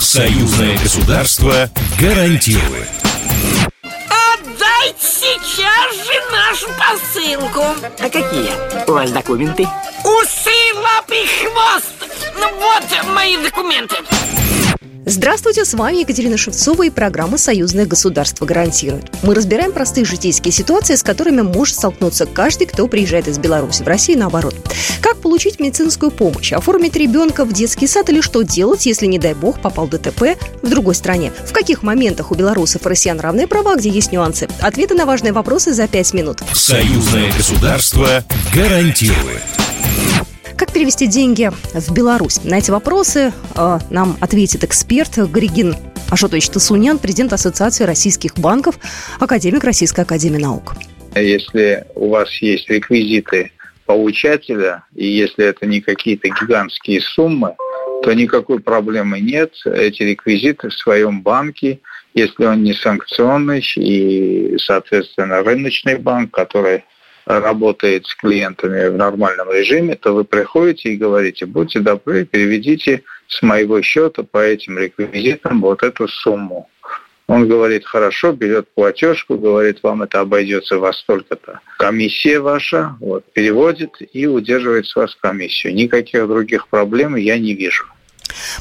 Союзное государство гарантирует. Отдайте сейчас же нашу посылку. А какие у вас документы? Усы, лапы, хвост. Ну вот мои документы. Здравствуйте, с вами Екатерина Шевцова и программа «Союзное государство гарантирует». Мы разбираем простые житейские ситуации, с которыми может столкнуться каждый, кто приезжает из Беларуси в Россию наоборот. Как получить медицинскую помощь, оформить ребенка в детский сад или что делать, если, не дай бог, попал ДТП в другой стране? В каких моментах у белорусов и россиян равные права, где есть нюансы? Ответы на важные вопросы за пять минут. Союзное государство гарантирует. Как перевести деньги в Беларусь? На эти вопросы э, нам ответит эксперт Григин Ашотович Тасунян, президент Ассоциации российских банков, академик Российской академии наук. Если у вас есть реквизиты получателя, и если это не какие-то гигантские суммы, то никакой проблемы нет. Эти реквизиты в своем банке, если он не санкционный и, соответственно, рыночный банк, который работает с клиентами в нормальном режиме, то вы приходите и говорите, будьте добры, переведите с моего счета по этим реквизитам вот эту сумму. Он говорит, хорошо, берет платежку, говорит, вам это обойдется во столько-то. Комиссия ваша, вот, переводит и удерживает с вас комиссию. Никаких других проблем я не вижу.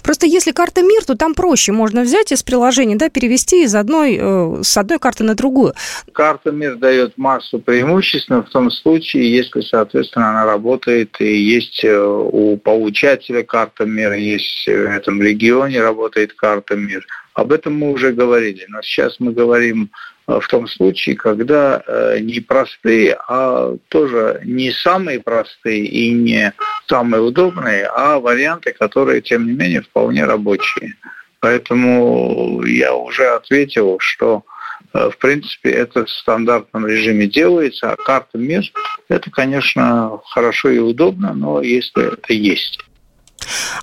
Просто если карта МИР, то там проще. Можно взять из приложения, да, перевести из одной, э, с одной карты на другую. Карта МИР дает массу преимуществ, в том случае, если, соответственно, она работает и есть э, у получателя карта МИР, есть в этом регионе работает карта МИР. Об этом мы уже говорили, но сейчас мы говорим в том случае, когда э, не простые, а тоже не самые простые и не самые удобные, а варианты, которые, тем не менее, вполне рабочие. Поэтому я уже ответил, что э, в принципе, это в стандартном режиме делается, а карта МИР – это, конечно, хорошо и удобно, но если это есть.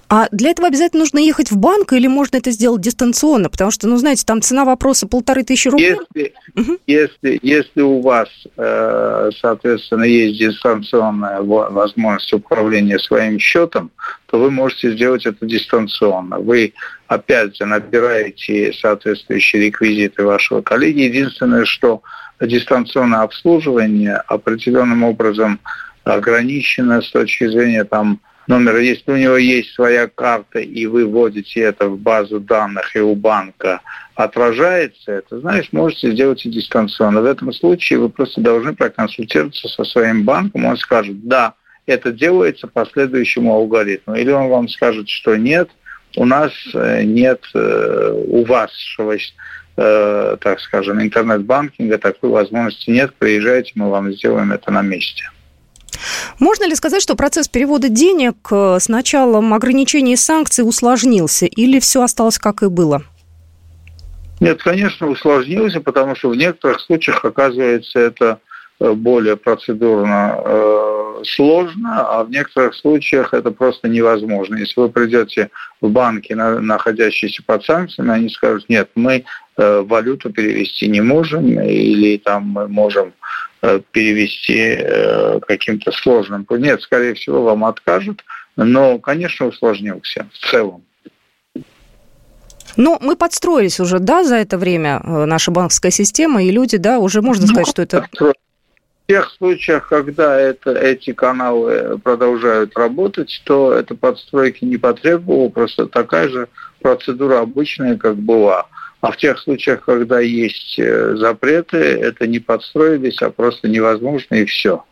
А для этого обязательно нужно ехать в банк или можно это сделать дистанционно? Потому что, ну, знаете, там цена вопроса полторы тысячи рублей. Если, угу. если, если у вас, э, соответственно, есть дистанционная возможность управления своим счетом, то вы можете сделать это дистанционно. Вы, опять же, набираете соответствующие реквизиты вашего коллеги. Единственное, что дистанционное обслуживание определенным образом ограничено с точки зрения там, номера. Если у него есть своя карта, и вы вводите это в базу данных, и у банка отражается это, значит, можете сделать и дистанционно. В этом случае вы просто должны проконсультироваться со своим банком. Он скажет, да, это делается по следующему алгоритму. Или он вам скажет, что нет, у нас э, нет э, у вас э, так скажем, интернет-банкинга, такой возможности нет, приезжайте, мы вам сделаем это на месте. Можно ли сказать, что процесс перевода денег э, с началом ограничений санкций усложнился или все осталось как и было? Нет, конечно, усложнился, потому что в некоторых случаях, оказывается, это э, более процедурно э, сложно, а в некоторых случаях это просто невозможно. Если вы придете в банки, на, находящиеся под санкциями, они скажут, нет, мы э, валюту перевести не можем, или там мы можем перевести э, каким-то сложным. Нет, скорее всего, вам откажут, но, конечно, усложнился в целом. Но мы подстроились уже, да, за это время, э, наша банковская система, и люди, да, уже можно сказать, ну, что это... В тех случаях, когда это, эти каналы продолжают работать, то эта подстройки не потребовала, просто такая же процедура обычная, как была. А в тех случаях, когда есть э, запреты, это не подстроились, а просто невозможно, и все.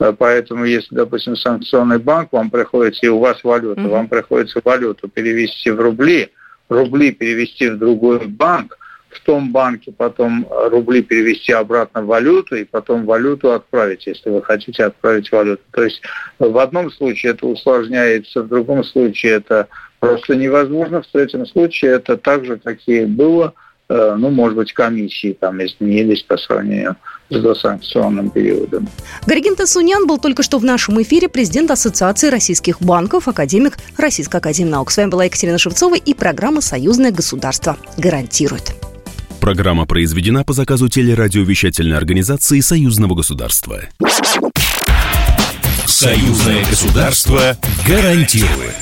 Э, поэтому, если, допустим, санкционный банк, вам приходится, и у вас валюта, mm-hmm. вам приходится валюту перевести в рубли, рубли перевести в другой банк, в том банке потом рубли перевести обратно в валюту и потом валюту отправить, если вы хотите отправить валюту. То есть в одном случае это усложняется, в другом случае это просто невозможно. В третьем случае это так же, как и было, э, ну, может быть, комиссии там изменились по сравнению с досанкционным периодом. Горигин Тасунян был только что в нашем эфире президент Ассоциации российских банков, академик Российской академии наук. С вами была Екатерина Шевцова и программа «Союзное государство гарантирует». Программа произведена по заказу телерадиовещательной организации Союзного государства. Союзное государство гарантирует.